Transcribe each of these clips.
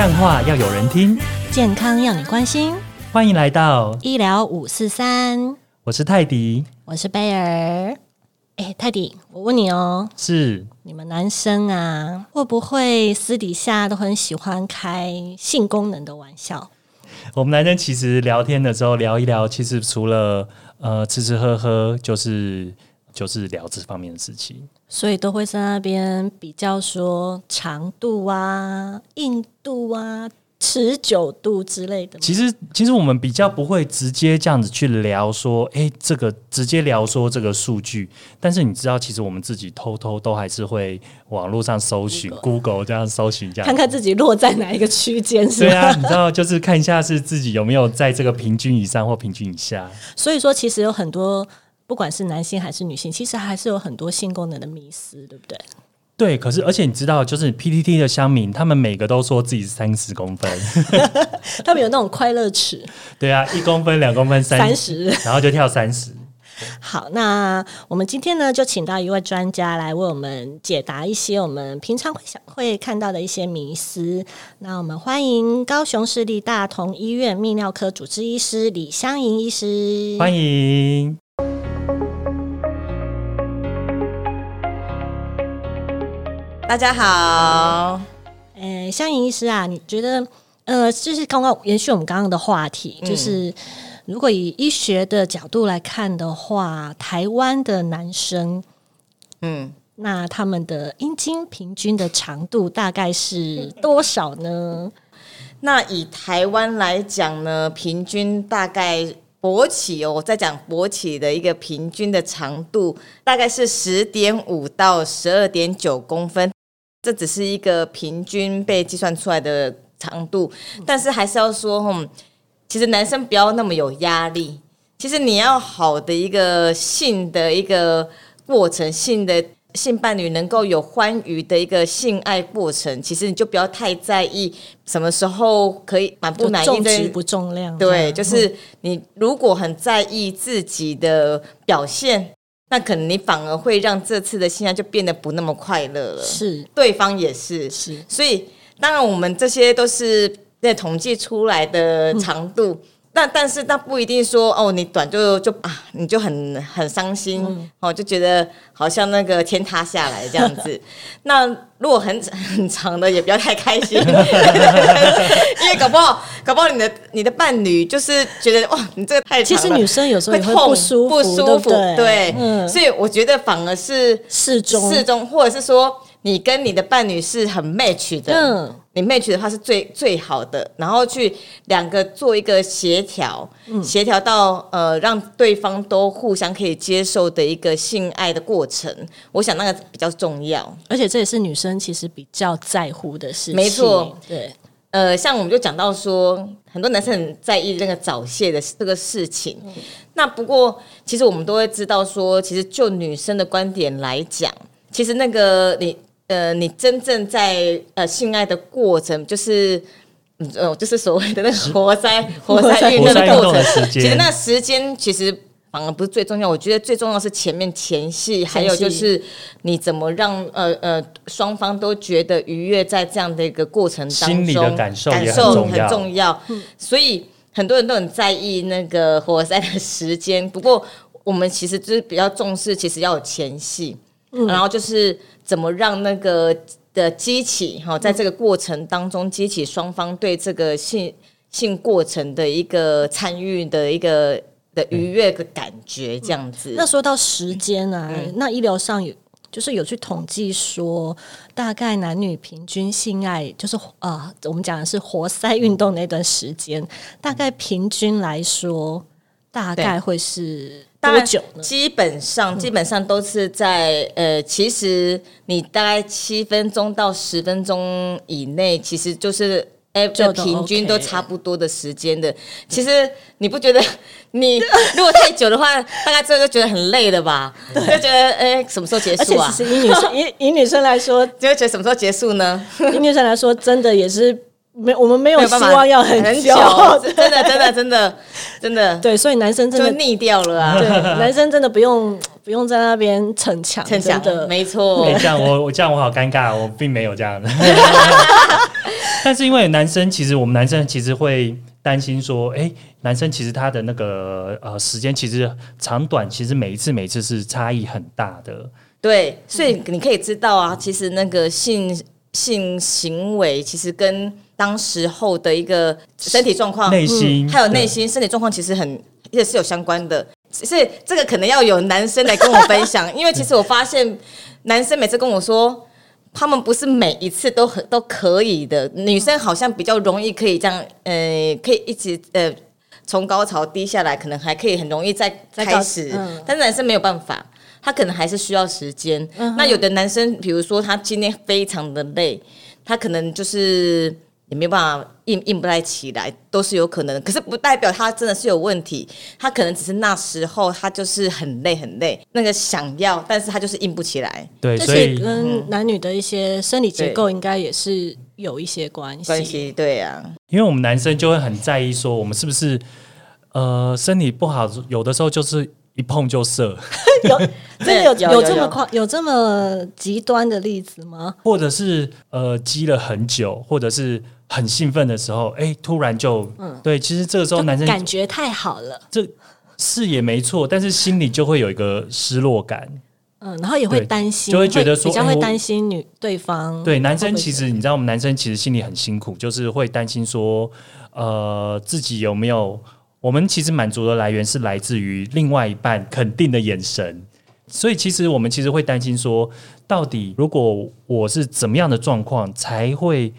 干话要有人听，健康要你关心。欢迎来到医疗五四三，我是泰迪，我是贝尔。哎，泰迪，我问你哦，是你们男生啊，会不会私底下都很喜欢开性功能的玩笑？我们男生其实聊天的时候聊一聊，其实除了呃吃吃喝喝，就是就是聊这方面的事情。所以都会在那边比较说长度啊、硬度啊、持久度之类的。其实其实我们比较不会直接这样子去聊说，哎，这个直接聊说这个数据。但是你知道，其实我们自己偷偷都还是会网络上搜寻 Google 这样搜寻这样。看看自己落在哪一个区间，是对啊，你知道，就是看一下是自己有没有在这个平均以上或平均以下。所以说，其实有很多，不管是男性还是女性，其实还是有很多性功能的迷思，对不对？对，可是而且你知道，就是 PTT 的乡民，他们每个都说自己是三十公分，他们有那种快乐尺，对啊，一公分、两公分、三三，十。然后就跳三十。好，那我们今天呢，就请到一位专家来为我们解答一些我们平常会想会看到的一些迷思。那我们欢迎高雄市立大同医院泌尿科主治医师李香莹医师。欢迎，大家好，呃，香莹医师啊，你觉得呃，就是刚刚延续我们刚刚的话题，就是如果以医学的角度来看的话，台湾的男生嗯，那他们的阴茎平均的长度大概是多少呢？那以台湾来讲呢，平均大概勃起哦，我在讲勃起的一个平均的长度，大概是十点五到十二点九公分，这只是一个平均被计算出来的长度，但是还是要说，嗯，其实男生不要那么有压力，其实你要好的一个性的一个过程，性的。性伴侣能够有欢愉的一个性爱过程，其实你就不要太在意什么时候可以满不就满意的重质不重量，对，就是你如果很在意自己的表现，那可能你反而会让这次的性爱就变得不那么快乐了。是对方也是，是所以当然我们这些都是在统计出来的长度。但但是那不一定说哦，你短就就啊，你就很很伤心、哦，就觉得好像那个天塌下来这样子。那如果很很长的，也不要太开心，因为搞不好搞不好你的你的伴侣就是觉得哇，你这个太长了其实女生有时候会痛不舒服，不舒服，对对？对，嗯，所以我觉得反而是适中。适中，或者是说你跟你的伴侣是很 match 的，嗯。你 match 的话是最最好的，然后去两个做一个协调，嗯。协调到呃让对方都互相可以接受的一个性爱的过程，我想那个比较重要。而且这也是女生其实比较在乎的事情，没错，对，呃，像我们就讲到说，很多男生很在意那个早泄的这个事情。那不过，其实我们都会知道说，其实就女生的观点来讲，其实那个你呃，你真正在呃性爱的过程，就是。嗯，呃，就是所谓的那个活塞活塞运动的过程，其实那时间其实反而不是最重要。我觉得最重要是前面前戏，还有就是你怎么让呃呃双方都觉得愉悦，在这样的一个过程当中，心理的感受很感受重要很重要。所以很多人都很在意那个活塞的时间，不过我们其实就是比较重视，其实要有前戏，然后就是怎么让那个的激起哈，在这个过程当中激起双方对这个性性过程的一个参与的一个的愉悦的感觉，这样子。那说到时间啊，嗯。那医疗上有就是有去统计说，大概男女平均性爱就是啊、我们讲的是活塞运动那段时间，大概平均来说，大概会是多久呢？基本上基本上都是在呃，其实你大概七分钟到十分钟以内，其实就是。哎，就平均都差不多的时间的。其实你不觉得你 如果太久的话，大概之后就觉得很累了吧？就觉得哎，什么时候结束啊？其实以女生以以女生来说，就会觉得什么时候结束呢？以女生来说，真的也是没我们没有希望要很久，真的真的真的真的，对，所以男生真的就腻掉了啊！对男生真的不用不用在那边逞强，逞强的没错哎、，这样我我这样我好尴尬，我并没有这样的。但是因为男生，其实我们男生其实会担心说，哎、男生其实他的那个呃时间其实长短，其实每一次每一次是差异很大的。对，所以你可以知道啊，其实那个性性行为其实跟当时候的一个身体状况、内心还有内心身体状况，其实很也是有相关的。只是这个可能要有男生来跟我分享，因为其实我发现男生每次跟我说。他们不是每一次都很都可以的，女生好像比较容易可以这样，呃，可以一直呃从高潮低下来，可能还可以很容易再再开始，嗯但是男生没有办法，他可能还是需要时间。那有的男生，比如说他今天非常的累，他可能就是也没有办法硬硬不太起来，都是有可能的。可是不代表他真的是有问题，他可能只是那时候他就是很累很累，那个想要，但是他就是硬不起来。对，这些所以跟男女的一些生理结构应该也是有一些关系。关系对啊，因为我们男生就会很在意说，我们是不是呃身体不好，有的时候就是一碰就射，有真的有有有有有这么夸有这么极端的例子吗？或者是呃积了很久，或者是很兴奋的时候，哎、突然就，嗯对，其实这个时候男生感觉太好了，这是也没错，但是心里就会有一个失落感。嗯，然后也会对担心，就会觉得说比较会担心女对方。对，男生其实你知道，我们男生其实心里很辛苦，就是会担心说，呃，自己有没有？我们其实满足的来源是来自于另外一半肯定的眼神，所以其实我们其实会担心说，到底如果我是怎么样的状况，才会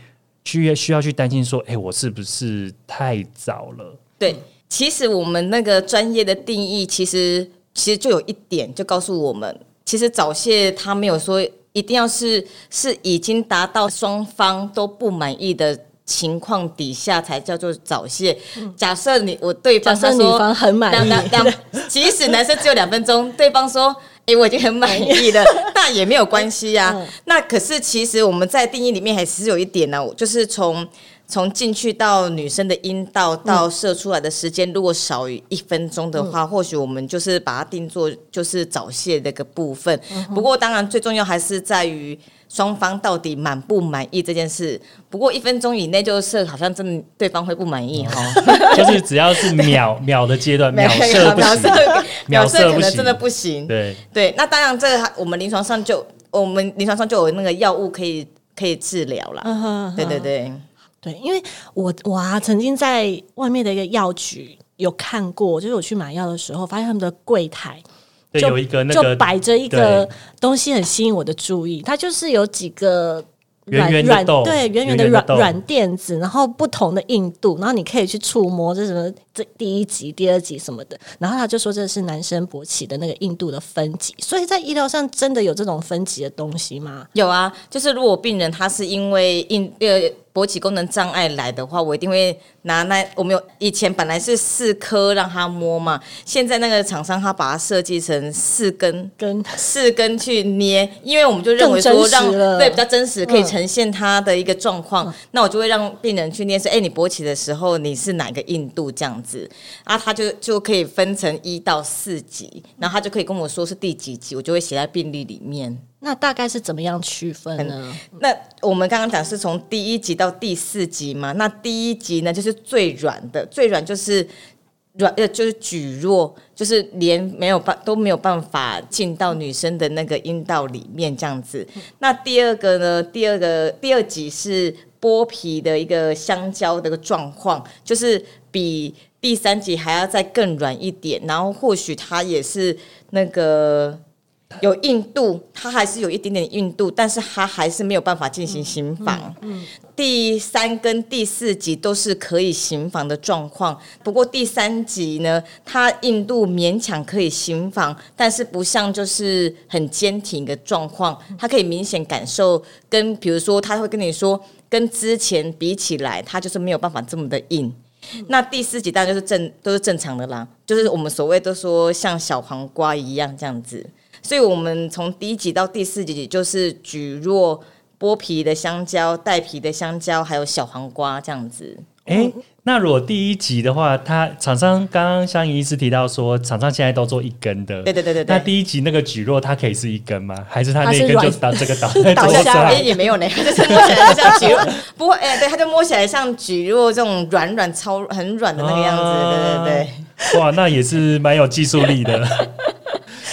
需要需要去担心说，哎，我是不是太早了？对，其实我们那个专业的定义，其实其实就有一点就告诉我们，其实早泄它没有说一定要是是已经达到双方都不满意的情况底下才叫做早泄。假设你我对方他说设女方很满意，两两两，即使男生只有两分钟，对方说。哎、我已经很满意了，那也没有关系呀、嗯。那可是其实我们在定义里面还是有一点呢、就是从从进去到女生的阴道到射出来的时间，如果少于一分钟的话，或许我们就是把它定做就是早泄的一个部分。不过当然最重要还是在于双方到底满不满意这件事。不过一分钟以内就是，好像真的对方会不满意哈。就是只要是秒 秒的阶段，秒射不行，秒射，秒秒射不行射可能真的不行。对。对，那当然，这个我们临床上就我们临床上就有那个药物可以可以治疗了。嗯哼对对对，对，因为我我啊曾经在外面的一个药局有看过，就是我去买药的时候，发现他们的柜台对，就有一个那个就摆着一个东西，很吸引我的注意。它就是有几个软软对圆圆的软软垫子，然后不同的硬度，然后你可以去触摸，这什么这第一集、第二集什么的。然后他就说这是男生勃起的那个硬度的分级，所以在医疗上真的有这种分级的东西吗？有啊，就是如果病人他是因为硬呃勃起功能障碍来的话，我一定会拿那我们有以前本来是四颗让他摸嘛，现在那个厂商他把它设计成四根。跟四根去捏，因为我们就认为说让对比较真实，可以嗯呈现他的一个状况。那我就会让病人去捏说，哎、你勃起的时候你是哪个硬度这样子，啊，他就就可以分成一到四级，然后他就可以跟我说是第几级，我就会写在病历里面。那大概是怎么样区分呢？那我们刚刚讲是从第一级到第四级嘛，那第一级呢就是最软的，最软就是软呃就是举弱，就是连没有办都没有办法进到女生的那个阴道里面这样子。那第二个呢，第二个第二级是剥皮的一个香蕉的一个状况，就是比第三集还要再更软一点，然后或许它也是那个。有硬度，它还是有一点点硬度，但是它还是没有办法进行刑房。第三跟第四集都是可以刑房的状况，不过第三集呢，它硬度勉强可以刑房，但是不像就是很坚挺的状况，它可以明显感受跟比如说他会跟你说，跟之前比起来，它就是没有办法这么的硬。那第四集当然就是正都是正常的啦，就是我们所谓都说像小黄瓜一样这样子。所以我们从第一集到第四集就是举若、剥皮的香蕉、带皮的香蕉，还有小黄瓜这样子。哎，那如果第一集的话，他厂商刚刚香怡医师提到说，厂商现在都做一根的，对对对对对那第一集那个举弱，它可以是一根吗？还是它那一根它是倒这个倒 倒下上哎、？也没有呢，就是摸起来就像蒟蒻，不会，哎、对，它就摸起来像蒟蒻这种软软超很软的那个样子，啊对对对。哇，那也是蛮有技术力的。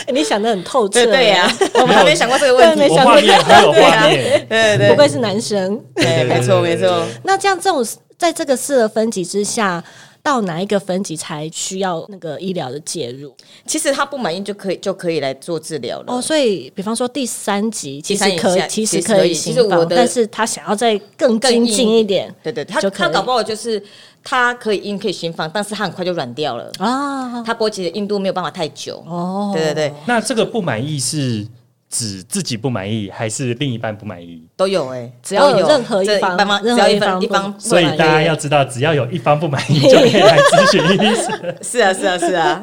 哎 你想的很透彻，对对呀、我们还没想过这个问题。我想过画面很有对啊画面，对对对，不愧是男生。对，没错没错。那这样这种在这个四个分级之下，到哪一个分级才需要那个医疗的介入？其实他不满意就可以就可以来做治疗了。哦，所以比方说第三级其实可以，其实可以其实我的但是他想要再更精进一点对对，他他搞不好就是他可以硬可以循放，但是他很快就软掉了。啊。他勃起的硬度没有办法太久。哦，对对对，那这个不满意是指自己不满意，还是另一半不满意？都有哎、只要有任何一方只任何要一一方一方所以大家要知道，只要有一方不满意，就可以来咨询医生。是啊是啊是啊，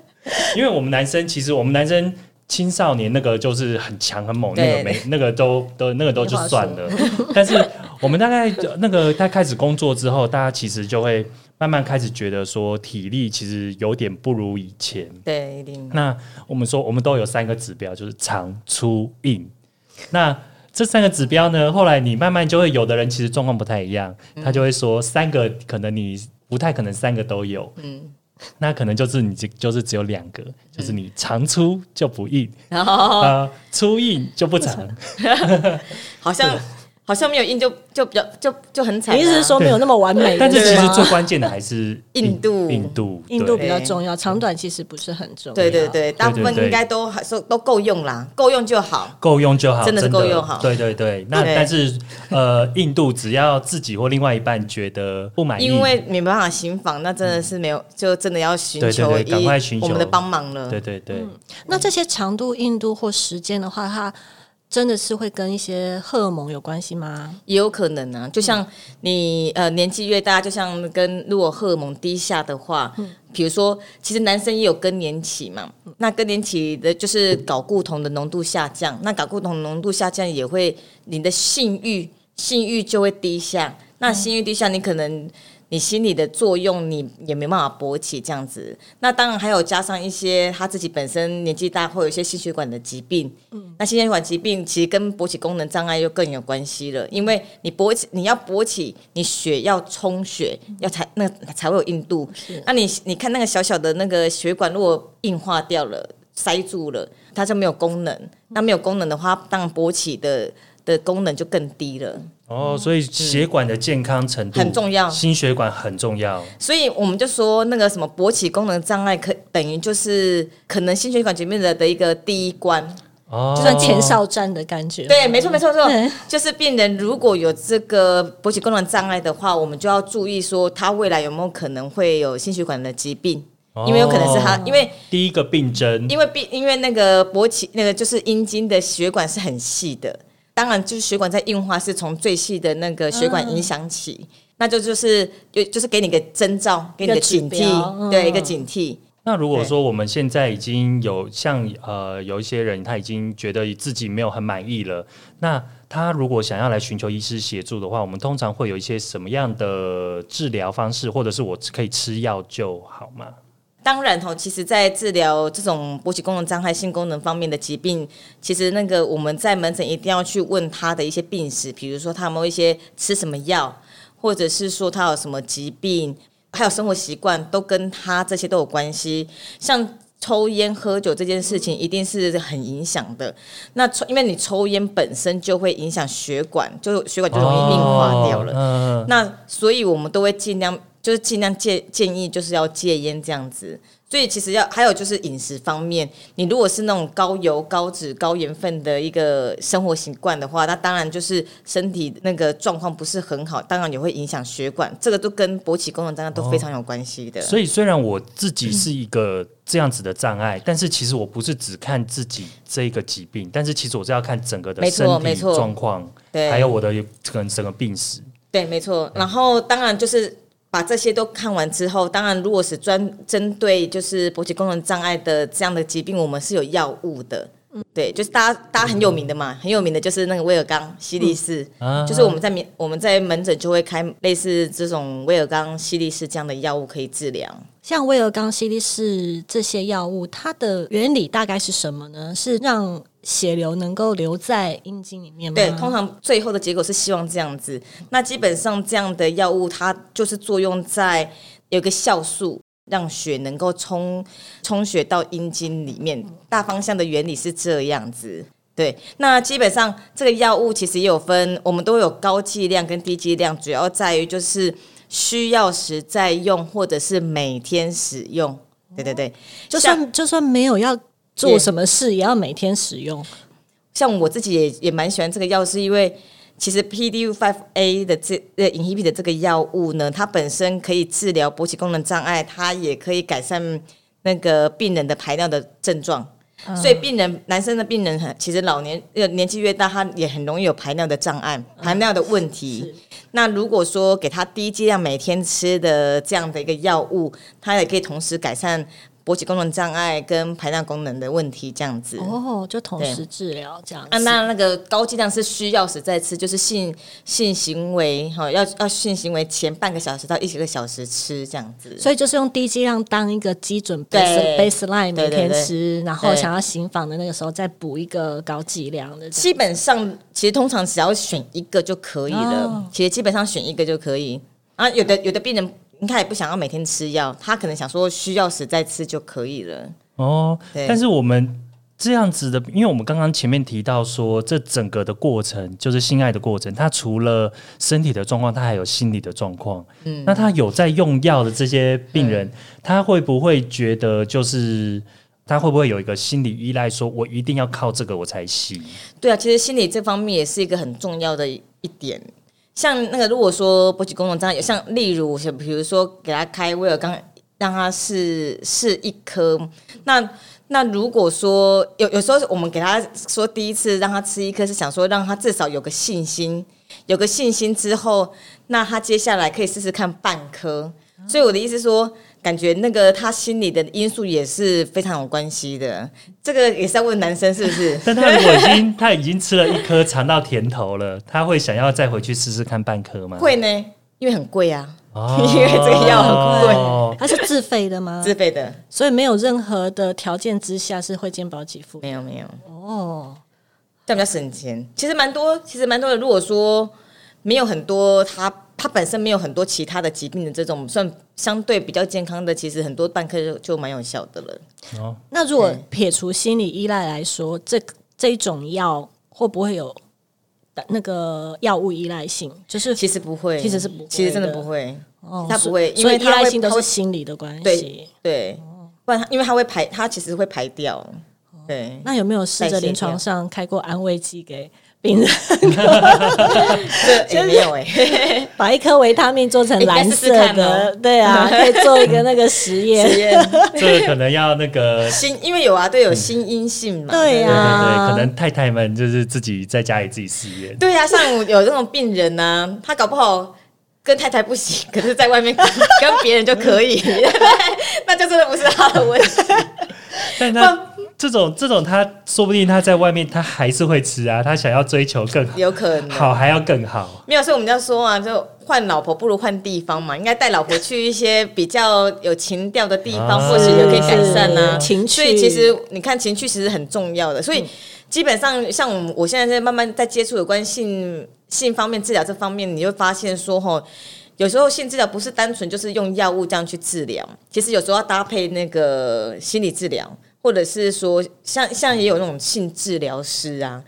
因为我们男生其实我们男生青少年那个就是很强很猛，那对个没那个都都那个都就算了。但是我们大概那个他开始工作之后，大家其实就会慢慢开始觉得说体力其实有点不如以前。对一定。那我们说我们都有三个指标，就是长、粗、硬。那这三个指标呢，后来你慢慢就会有的人其实状况不太一样，他就会说三个可能你不太可能三个都有，嗯，那可能就是你就就是只有两个，就是你长粗就不硬，然后呃，粗硬就不长，好像 好像没有印就就比较就就很惨、啊。你意思是说没有那么完美，但是其实最关键的还是 硬度。硬度，硬度比对较重要，长短其实不是很重要。对对对，大部分应该都还是都够用啦，够用就好。够用就好，真的是够用好。对对对，那对。但是呃，印度只要自己或另外一半觉得不满意，因为没办法行房，那真的是没有，就真的要寻求对赶快寻求。我们的帮忙了。对对对。那这些长度、硬度或时间的话，它真的是会跟一些荷尔蒙有关系吗？也有可能啊，就像你呃年纪越大，就像跟如果荷尔蒙低下的话，嗯比如说其实男生也有更年期嘛，那更年期的就是睾固酮的浓度下降，那睾固酮浓度下降也会你的性欲性欲就会低下，那性欲低下，你可能。你心理的作用，你也没办法勃起这样子。那当然还有加上一些他自己本身年纪大，会有一些心血管的疾病。那心血管疾病其实跟勃起功能障碍又更有关系了，因为你勃起，你要勃起，你血要充血，要才那才会有硬度。那你你看那个小小的那个血管，如果硬化掉了、塞住了，它就没有功能。那没有功能的话，当然勃起的的功能就更低了。哦，所以血管的健康程度很重要。心血管很重要。所以我们就说，那个什么勃起功能障碍，可等于就是可能心血管疾病的的一个第一关。哦，就算前哨战的感觉。对，没错，没错，没错，就是病人如果有这个勃起功能障碍的话，我们就要注意说他未来有没有可能会有心血管的疾病，因为有可能是他，因为第一个病症，因为病，因为那个勃起那个就是阴茎的血管是很细的，当然就是血管在硬化是从最细的那个血管影响起，那就就是就就是给你个征兆，给你一个警惕，嗯对，一个警惕。那如果说我们现在已经有像呃有一些人他已经觉得自己没有很满意了，那他如果想要来寻求医师协助的话，我们通常会有一些什么样的治疗方式，或者是我可以吃药就好吗？当然哦，其实，在治疗这种勃起功能障碍、性功能方面的疾病，其实那个我们在门诊一定要去问他的一些病史，比如说他有没有一些吃什么药，或者是说他有什么疾病，还有生活习惯，都跟他这些都有关系。像抽烟、喝酒这件事情，一定是很影响的。那抽，因为你抽烟本身就会影响血管，就血管就容易硬化掉了。哦嗯那所以我们都会尽量，就是尽量戒建议就是要戒烟这样子。所以其实要还有就是饮食方面，你如果是那种高油、高脂、高盐分的一个生活习惯的话，那当然就是身体那个状况不是很好，当然也会影响血管，这个都跟勃起功能障碍都非常有关系的。所以虽然我自己是一个这样子的障碍，但是其实我不是只看自己这一个疾病，但是其实我是要看整个的身体状况，对，还有我的整整个病史。对，没错。然后当然就是把这些都看完之后，当然如果是专针对就是勃起功能障碍的这样的疾病，我们是有药物的。嗯对，就是大家大家很有名的嘛，很有名的就是那个威尔刚西力士，嗯就是我们在门我们在门诊就会开类似这种威尔刚西力士这样的药物可以治疗。像威尔刚、西力士这些药物，它的原理大概是什么呢？是让血流能够留在阴茎里面吗？对，通常最后的结果是希望这样子。那基本上这样的药物，它就是作用在有一个酵素，让血能够冲充血到阴茎里面。大方向的原理是这样子。对，那基本上这个药物其实也有分，我们都有高剂量跟低剂量，主要在于就是需要时再用，或者是每天使用。对对对，就算就算没有要做什么事，也要每天使用。像我自己也也蛮喜欢这个药，是因为其实 PDU 5 A 的这呃 inhibit 的这个药物呢，它本身可以治疗勃起功能障碍，它也可以改善那个病人的排尿的症状。所以病人男生的病人很，其实老年呃年纪越大，他也很容易有排尿的障碍、排尿的问题。那如果说给他低剂量每天吃的这样的一个药物，它也可以同时改善勃起功能障碍跟排尿功能的问题，这样子。哦，就同时治疗这样子。啊，那那个高剂量是需要时再吃，就是性性行为哈，要要性行为前半个小时到一个小时吃这样子。所以就是用低剂量当一个基准对 base baseline 每天吃，然后想要行房的那个时候再补一个高剂量的。基本上，其实通常只要选一个就可以了。其实基本上选一个就可以。啊，有的有的病人，他也不想要每天吃药，他可能想说需要时再吃就可以了。哦，对但是我们这样子的，因为我们刚刚前面提到说，这整个的过程就是性爱的过程，他除了身体的状况，他还有心理的状况。嗯，那他有在用药的这些病人，他会不会觉得就是他会不会有一个心理依赖，说我一定要靠这个我才行？对啊，其实心理这方面也是一个很重要的一点。像那个，如果说勃起功能障碍，像例如，像比如说给他开威尔刚，让他试试一颗，那那如果说有有时候我们给他说第一次让他吃一颗，是想说让他至少有个信心，有个信心之后，那他接下来可以试试看半颗。所以我的意思说，感觉那个他心理的因素也是非常有关系的。这个也是要问男生是不是？但他如果已经 他已经吃了一颗，尝到甜头了，他会想要再回去试试看半颗吗？会呢，因为很贵啊，哦，因为这个药很贵哦它是自费的吗？自费的。所以没有任何的条件之下是会健保给付。没有没有，哦，这样比较省钱。其实蛮多，其实蛮多的。如果说没有很多，他他本身没有很多其他的疾病的这种，算相对比较健康的，其实很多半颗就就蛮有效的了。哦那如果撇除心理依赖来说，这这一种药会不会有那个药物依赖性？就是其实不会，其实是不会其实真的不会。哦它不会所以依因为它会赖性都是心理的关系对。对，不然它因为它会排，它其实会排掉。对，那有没有试着临床上开过安慰剂给病人，这也没有哎。把一颗维他命做成蓝色的？哦对啊，可以做一个那个实验。实验这个可能要那个新，因为有啊，对，有新阴性嘛。对对对啊对，可能太太们就是自己在家里自己试验。对呀、像有这种病人呢、他搞不好跟太太不行，可是在外面跟跟别人就可以，那就真的不是他的问题。但他这种这种，他说不定他在外面他还是会吃啊，他想要追求更好，有可能。好还要更好。没有，所以我们要说啊，就换老婆不如换地方嘛，应该带老婆去一些比较有情调的地方，啊或许也可以改善呢、是情趣。所以其实你看情趣其实很重要的，所以基本上像我我现在在慢慢在接触有关性性方面治疗这方面，你会发现说吼。有时候性治疗不是单纯就是用药物这样去治疗，其实有时候要搭配那个心理治疗，或者是说像像也有那种性治疗师啊，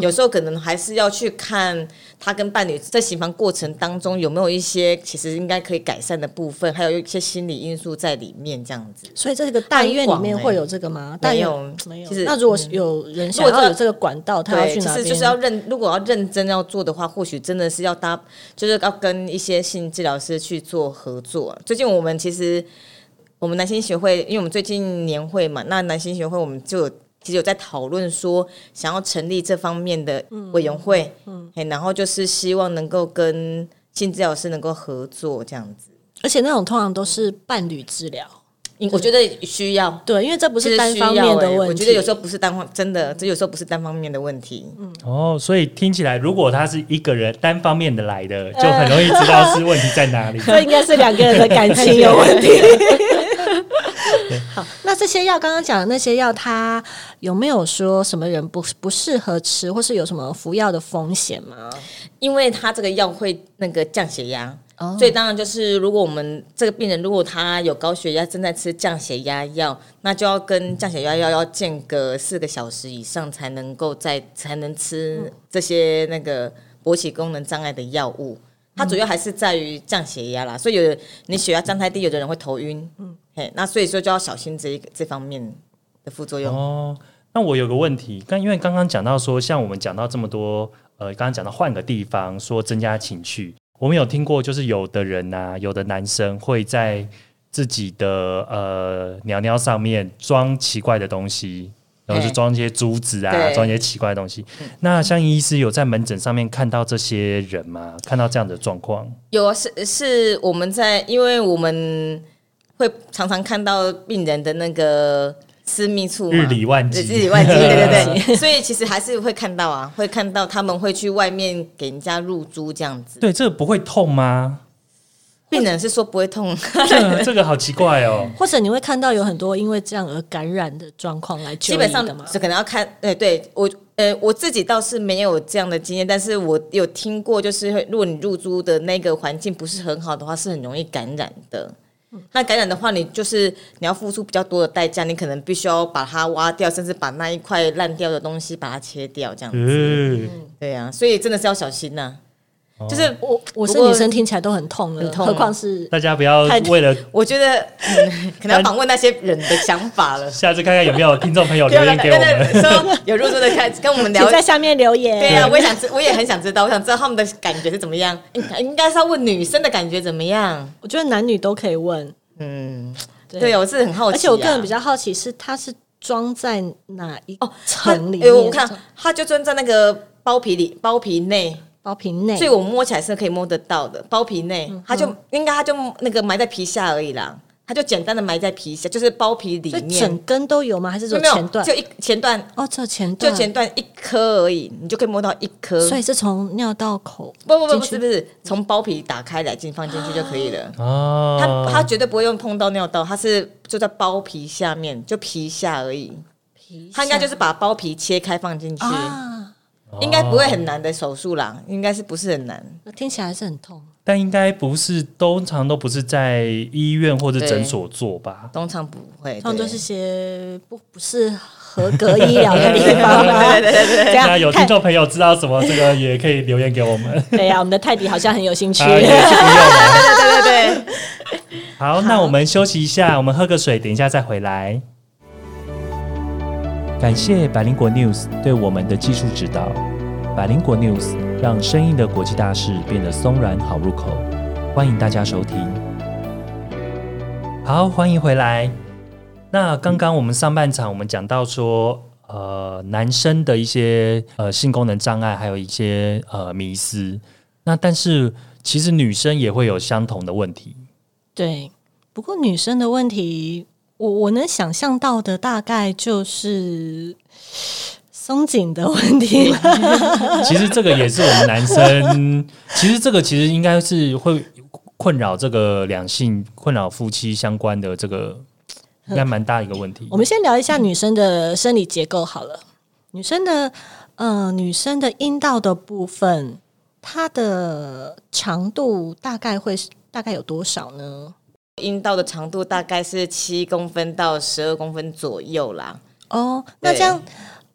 有时候可能还是要去看他跟伴侣在行房过程当中有没有一些其实应该可以改善的部分，还有一些心理因素在里面这样子。所以这个大医院里面会有这个吗？没有没有。其实那如果有人想要有这个管道，他要，去哪边？其实就是要认，如果要认真要做的话，或许真的是要搭，就是要跟一些性治疗师去做合作。最近我们其实我们男性学会，因为我们最近年会嘛，那男性学会我们就有其实有在讨论说，想要成立这方面的委员会，嗯，然后就是希望能够跟性治疗师能够合作这样子。而且那种通常都是伴侣治疗，我觉得需要。对，因为这不不是单方面的问题。我觉得有时候不是单方，真的，这有时候不是单方面的问题。嗯哦，所以听起来，如果他是一个人单方面的来的，就很容易知道是问题在哪里。这应该是两个人的感情有问题。好，那这些药刚刚讲的那些药，它有没有说什么人不不适合吃，或是有什么服药的风险吗？因为它这个药会那个降血压，所以当然就是如果我们这个病人如果他有高血压，正在吃降血压药，那就要跟降血压药要间隔四个小时以上才能够在才能吃这些那个勃起功能障碍的药物。它主要还是在于降血压啦，所以有你血压降太低，有的人会头晕，嗯，嘿，那所以说就要小心这一个这方面的副作用。哦，那我有个问题，刚因为刚刚讲到说，像我们讲到这么多，呃，刚刚讲到换个地方说增加情趣，我们有听过，就是有的人呐、有的男生会在自己的呃鸟鸟上面装奇怪的东西。然后就装一些珠子啊，装一些奇怪的东西。那像医师有在门诊上面看到这些人吗？看到这样的状况？有啊，是是我们在，因为我们会常常看到病人的那个私密处，日理万对机，日理万机，对 对对，所以其实还是会看到啊，会看到他们会去外面给人家入租这样子。对，这个不会痛吗？病人是说不会痛，这个这个好奇怪哦。或者你会看到有很多因为这样而感染的状况来就基本上医的吗？是可能要看，对对，我呃我自己倒是没有这样的经验，但是我有听过，就是会如果你入珠的那个环境不是很好的话，是很容易感染的。那感染的话，你就是你要付出比较多的代价，你可能必须要把它挖掉，甚至把那一块烂掉的东西把它切掉，这样子。嗯，对呀、所以真的是要小心呐、就是我我是女生，听起来都很痛了，很痛何况是大家不要为了 我觉得、嗯可能要访问那些人的想法了。下次看看有没有听众朋友留言给我们。说有入住的看跟我们聊请在下面留言。对呀、我也想知，我也很想知道，我想知道他们的感觉是怎么样。应应该是要问女生的感觉怎么样？我觉得男女都可以问。嗯，对对，我是很好奇、啊。而且我个人比较好奇是它是装在哪一哦层里面？哎我看它就装在那个包皮里，包皮内，包皮内所以，我摸起来是可以摸得到的。包皮内，它就应该它就那个埋在皮下而已啦，它就简单的埋在皮下，就是包皮里面，整根都有吗？还是只没有前段？就一前段，哦，只有前就，前段一颗而已，你就可以摸到一颗。所以是从尿道口不不不不是不是，从包皮打开来进放进去就可以了。哦，它它绝对不会用碰到尿道，它是就在包皮下面，就皮下而已。皮它应该就是把包皮切开放进去，啊，应该不会很难的手术啦，应该是不是很难。那听起来还是很痛。但应该不是，通常都不是在医院或者诊所做吧？通常不会，通常都是些不不是合格医疗的地方啦。对对对对对，这样那有听看众朋友知道什么，这个也可以留言给我们。对呀、我们的泰迪好像很有兴趣。啊，也是不用了。对对对对，好，那我们休息一下，我们喝个水，等一下再回来。感谢百灵果 News 对我们的技术指导。百灵果 News 让生硬的国际大事变得松软好入口，欢迎大家收听。好，欢迎回来。那刚刚我们上半场我们讲到说，呃，男生的一些呃性功能障碍，还有一些呃迷思。那但是其实女生也会有相同的问题。对，不过女生的问题，我我能想象到的大概就是松紧的问题。其实这个也是我们男生，其实这个其实应该是会困扰这个两性、困扰夫妻相关的这个，应该蛮大一个问题我。们先聊一下女生的生理结构好了。女生的呃，女生的阴道的部分，它的长度大概会是大概有多少呢？阴道的长度大概是七公分到十二公分左右啦。哦，那对这样，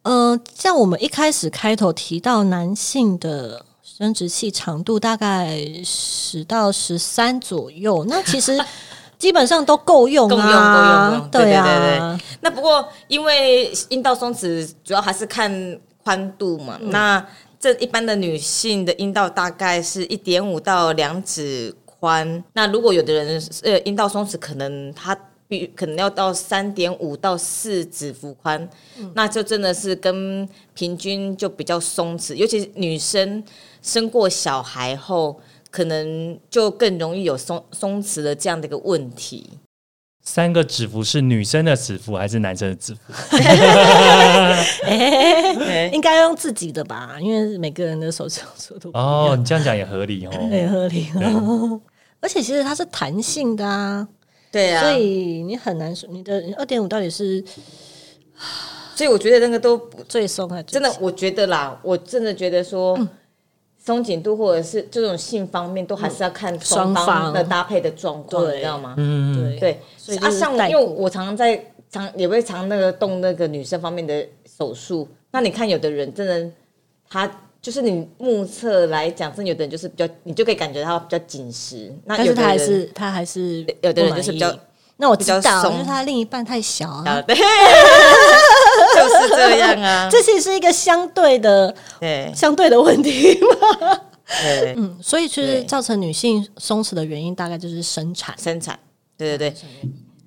呃，像我们一开始开头提到男性的生殖器长度大概十到十三左右，那其实 基本上都够用够用啊，够用。对对对啊，那不过因为阴道松弛主要还是看宽度嘛，那这一般的女性的阴道大概是一点五到两指宽，那如果有的人呃阴道松弛，可能他比可能要到三点五到四指幅宽，那就真的是跟平均就比较松弛，尤其是女生生过小孩后，可能就更容易有松松弛的这样的一个问题。三个指腹是女生的指腹还是男生的指腹？对 应该用自己的吧，因为每个人的手指速度不一哦，你这样讲也合理哦。也合理。而且其实它是弹性的啊，对啊，所以你很难说你的二点五到底是 所以我觉得那个都最松啊真的，我觉得啦，我真的觉得说。松紧度或者是这种性方面，都还是要看双双方。方的搭配的状况，你知道吗？嗯，对。对，啊，所以啊像因为我常常在常也会常那个动那个女生方面的手术，那你看有的人真的他就是你目测来讲，真的有的人就是比较，你就可以感觉他比较紧实，那但是还是他还是有的人就是比较不满意。那我知道，比较松。就是他另一半太小啊。啊，，对，就是这样啊，这其实是一个相对的对。相对的问题嘛。对，嗯，所以其实对。造成女性松弛的原因，大概就是生产。生产，对对对，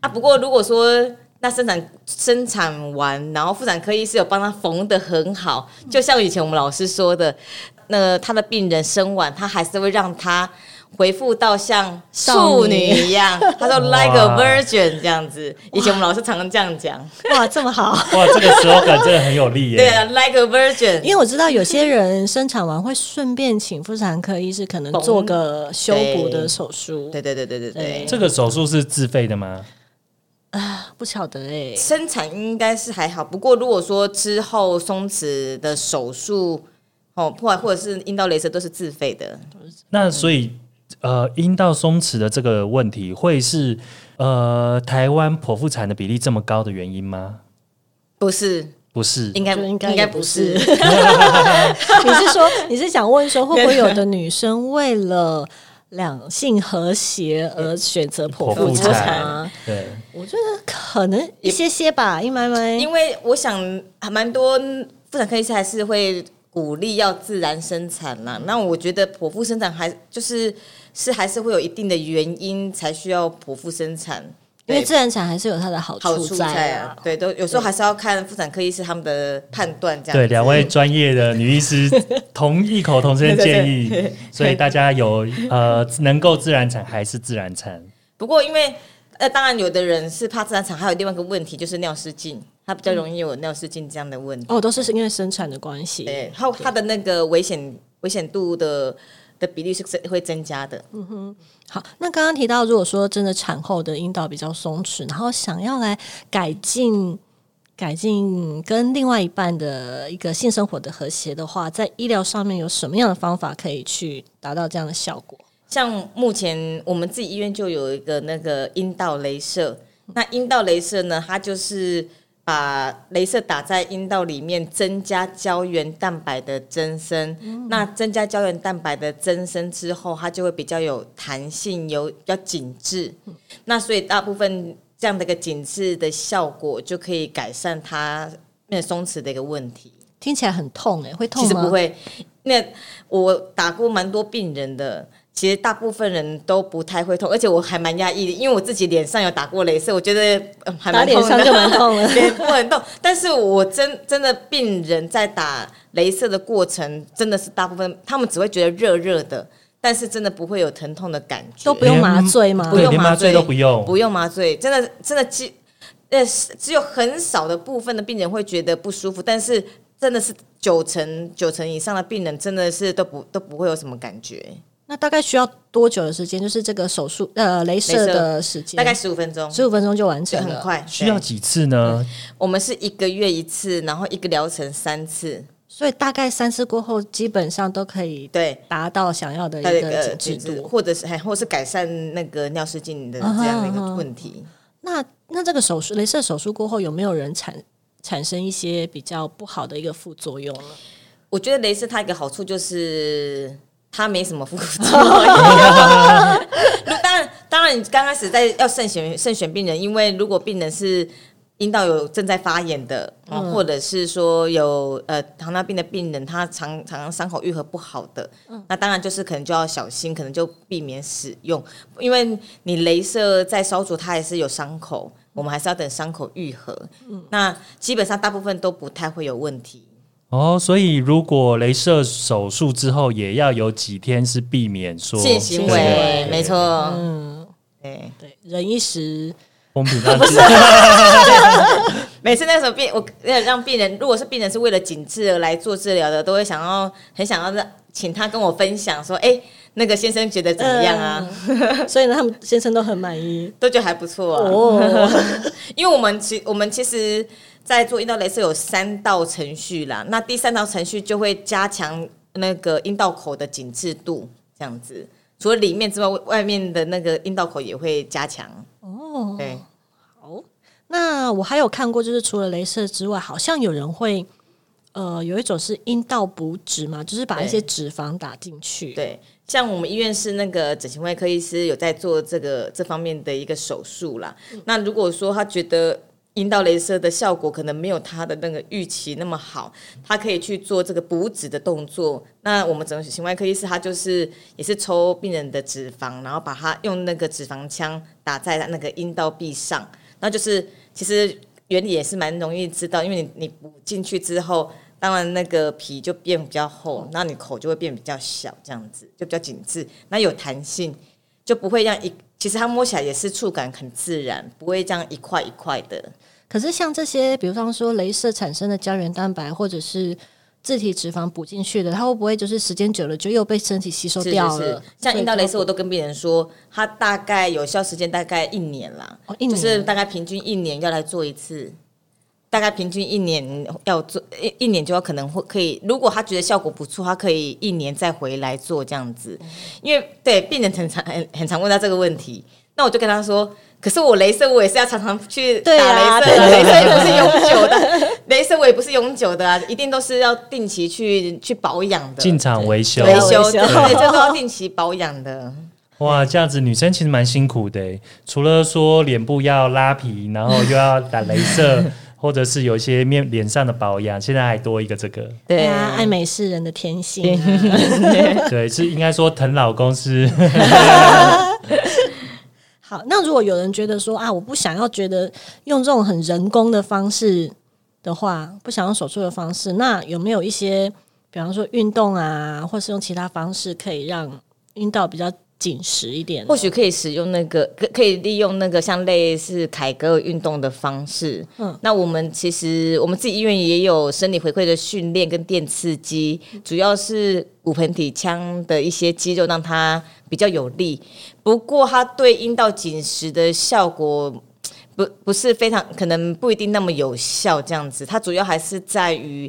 啊，不过如果说那生产生产完，然后妇产科医师有帮他缝的很好，就像以前我们老师说的，那他的病人生完，他还是会让他恢复到像处女一样，他说 like a virgin 这样子。以前我们老师常常这样讲，哇，这么好！哇，这个 slogan 真的很有力耶。对啊，like a virgin，因为我知道有些人生产完会顺便请妇产科医师，可能做个修补的手术。对对对对对对对。这个手术是自费的吗？啊，不晓得哎、生产应该是还好，不过如果说之后松弛的手术，哦，或或者是阴道雷射都是自费的，那所以呃，阴道松弛的这个问题会是呃台湾剖腹产的比例这么高的原因吗？不是，不是，应该就应该应该不是。你是说你是想问说，会不会有的女生为了两性和谐而选择剖腹产产啊？对，我觉得可能一些些吧，因为因为我想还蛮多妇产科医生还是会鼓励要自然生产啦。那我觉得剖腹生产还就是是还是会有一定的原因才需要剖腹生产，因为自然产还是有它的好好处处在在啊，对，都有时候还是要看妇产科医师他们的判断这样子。对，两位专业的女医师同异口同声建议，所以大家有呃能够自然产还是自然产。不过因为呃，当然有的人是怕自然产，还有另外一个问题就是尿失禁，它比较容易有尿失禁这样的问题。哦，都是因为生产的关系。对，还有它的那个危险危险度的的比例是增会增加的。嗯哼好，那刚刚提到，如果说真的产后的阴道比较松弛，然后想要来改进。改进跟另外一半的一个性生活的和谐的话，在医疗上面有什么样的方法可以去达到这样的效果？像目前我们自己医院就有一个那个阴道镭射，那阴道镭射呢，它就是把镭射打在阴道里面，增加胶原蛋白的增生。那增加胶原蛋白的增生之后，它就会比较有弹性，有比较紧致。那所以大部分这样的一个紧致的效果，就可以改善它那松弛的一个问题。听起来很痛哎、会痛吗？其实不会，那我打过蛮多病人的，其实大部分人都不太会痛，而且我还蛮压抑的，因为我自己脸上有打过镭射，我觉得、嗯、还打蛮痛的，脸上就蛮痛了。脸部很痛。但是我真真的病人在打镭射的过程，真的是大部分他们只会觉得热热的，但是真的不会有疼痛的感觉，都不用麻醉吗？不用麻醉醉都不用。不用麻醉，真的真的只呃只有很少的部分的病人会觉得不舒服，但是真的是九成九成以上的病人真的是都不都不会有什么感觉，那大概需要多久的时间？就是这个手术呃，镭射的时间，大概十五分钟，十五分钟就完，成了。很快。需要几次呢？我们是一个月一次，然后一个疗程三次，所以大概三次过后，基本上都可以对。达到想要的一个一个紧紧致，致度。或者是还或是改善那个尿失禁的这样的一个问题。那那这个手术，镭射手术过后，有没有人产产生一些比较不好的一个副作用呢？我觉得镭射它一个好处就是它没什么副作用。当然，当然，你刚开始在要慎选慎选病人，因为如果病人是阴道有正在发炎的，哦或者是说有呃糖尿病的病人，他常常常伤口愈合不好的，那当然就是可能就要小心，可能就避免使用，因为你镭射在烧灼，它也是有伤口，我们还是要等伤口愈合。那基本上大部分都不太会有问题。哦，所以如果镭射手术之后，也要有几天是避免说性行为，没错，嗯，对，对，忍一时，风平浪静。每次那时候病，我要让病人，如果是病人是为了紧致而来做治疗的，都会想要很想要让请他跟我分享说，哎、那个先生觉得怎么样啊？嗯所以呢，他们先生都很满意都觉得还不错啊。哦。因为我们其我们其实，在做阴道镭射有三道程序啦，那第三道程序就会加强那个阴道口的紧致度，这样子。除了里面之外，外面的那个阴道口也会加强。哦，对，好那我还有看过，就是除了镭射之外，好像有人会。呃，有一种是阴道补脂嘛，就是把一些脂肪打进去。，对，像我们医院是那个整形外科医师有在做这个这方面的一个手术啦。那如果说他觉得阴道镭射的效果可能没有他的那个预期那么好，他可以去做这个补脂的动作。那我们整形外科医师他就是也是抽病人的脂肪，然后把它用那个脂肪枪打在那个阴道壁上，那就是其实原理也是蛮容易知道，因为你你补进去之后。当然，那个皮就变比较厚，那你口就会变比较小，这样子就比较紧致，那有弹性，就不会让一。其实它摸起来也是触感很自然，不会这样一块一块的。可是像这些，比方说镭射产生的胶原蛋白或者是自体脂肪补进去的，它会不会就是时间久了就又被身体吸收掉了？是是，像阴道镭射，我都跟病人说，它大概有效时间大概一年啦，哦一年就是大概平均一年要来做一次。大概平均一年要做一一年就要可能会可以，如果他觉得效果不错，他可以一年再回来做这样子。因为对病人很常很很常问到这个问题，那我就跟他说，可是我镭射我也是要常常去打镭射的，镭射也不是永久的，镭射我也不是永久的啊，一定都是要定期去去保养的。进场维修，维修，对，这都要定期保养的。哇，这样子女生其实蛮辛苦的诶，除了说脸部要拉皮，然后又要打镭射，或者是有一些面脸上的保养，现在还多一个这个，对。啊，爱美是人的天性、啊。对，是应该说疼老公是 好，那如果有人觉得说啊，我不想要觉得用这种很人工的方式的话，不想用手术的方式，那有没有一些，比方说运动啊，或是用其他方式可以让阴道比较紧实一点？或许可以使用那个，可可以利用那个像类似凯格尔运动的方式。嗯嗯，那我们其实我们自己医院也有生理回馈的训练跟电刺激，主要是骨盆底腔的一些肌肉让它比较有力。不过它对阴道紧实的效果。不不是非常，可能不一定那么有效。这样子，它主要还是在于，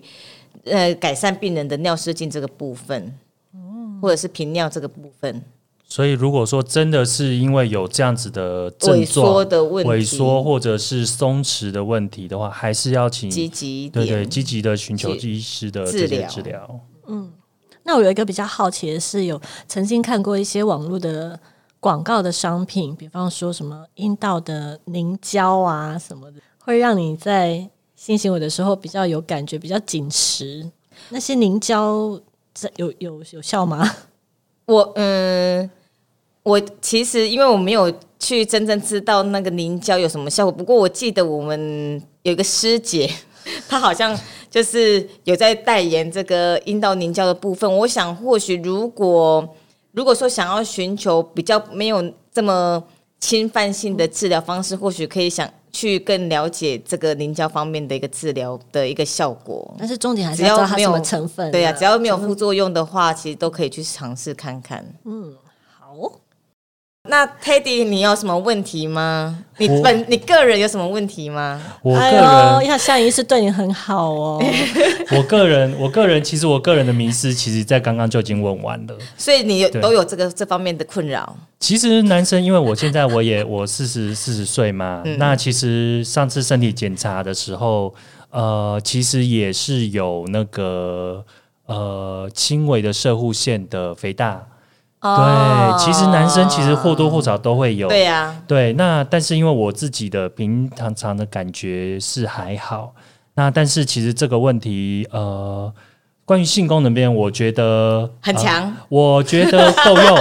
呃，改善病人的尿失禁这个部分，或者是频尿这个部分。所以如果说真的是因为有这样子的症萎状缩的问题，萎缩或者是松弛的问题的话，还是要请积极一对对。积极的寻求医师的治疗治疗。嗯那我有一个比较好奇的是，有曾经看过一些网络的广告的商品，比方说什么阴道的凝胶啊什么的，会让你在性行为的时候比较有感觉，比较紧实。那些凝胶这有有有效吗？我嗯，我其实因为我没有去真正知道那个凝胶有什么效果，不过我记得我们有一个师姐，她好像就是有在代言这个阴道凝胶的部分。我想或许如果如果说想要寻求比较没有这么侵犯性的治疗方式，或许可以想去更了解这个凝胶方面的一个治疗的一个效果。但是重点还是只要没有要知道它什么成分啊。对呀、只要没有副作用的话，其实都可以去尝试看看。嗯好。那 Teddy，你有什么问题吗？你本你个人有什么问题吗？我个哎人呦，要夏医师对你很好哦。我个人，我个人，其实我个人的迷失，其实在刚刚就已经问完了。所以你有都有这个这方面的困扰。其实男生，因为我现在我也我四十四十岁嘛，那其实上次身体检查的时候，呃，其实也是有那个呃轻微的射护腺的肥大。对，其实男生其实或多或少都会有。对呀、对，那但是因为我自己的平常常的感觉是还好，那但是其实这个问题，呃，关于性功能边，我觉得呃很强我觉得够用。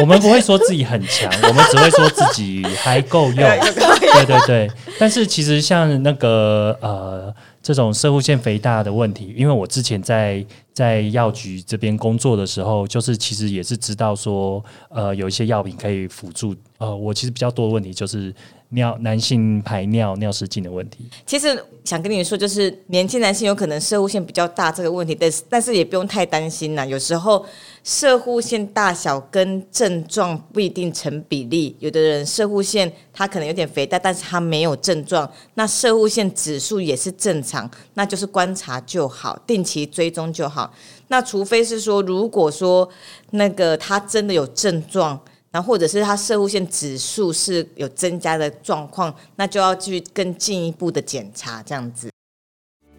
我们不会说自己很强，我们只会说自己还够用。对对对，但是其实像那个呃这种射护腺肥大的问题，因为我之前在在药局这边工作的时候，就是其实也是知道说，呃，有一些药品可以辅助。呃，我其实比较多的问题就是尿男性排尿尿失禁的问题。其实想跟你说，就是年轻男性有可能射护腺比较大这个问题，但是但是也不用太担心啦。有时候射护腺大小跟症状不一定成比例，有的人射护腺它可能有点肥大，但是它没有症状，那射护腺指数也是正常，那就是观察就好，定期追踪就好。那除非是说，如果说那个他真的有症状。然后或者是他射护腺指数是有增加的状况，那就要去更进一步的检查这样子。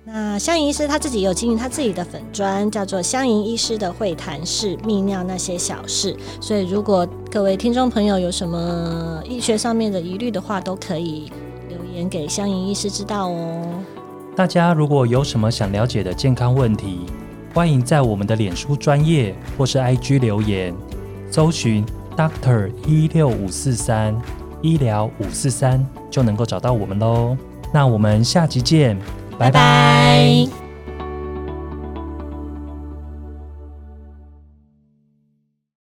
那香盈医师他自己有经营他自己的粉砖，叫做香盈医师的会谈室泌尿那些小事。所以如果各位听众朋友有什么医学上面的疑虑的话，都可以留言给香盈医师知道哦。大家如果有什么想了解的健康问题，欢迎在我们的脸书专业或是 IG 留言，搜寻。Doctor 一六五四三医疗五四三就能够找到我们喽。那我们下集见，拜拜。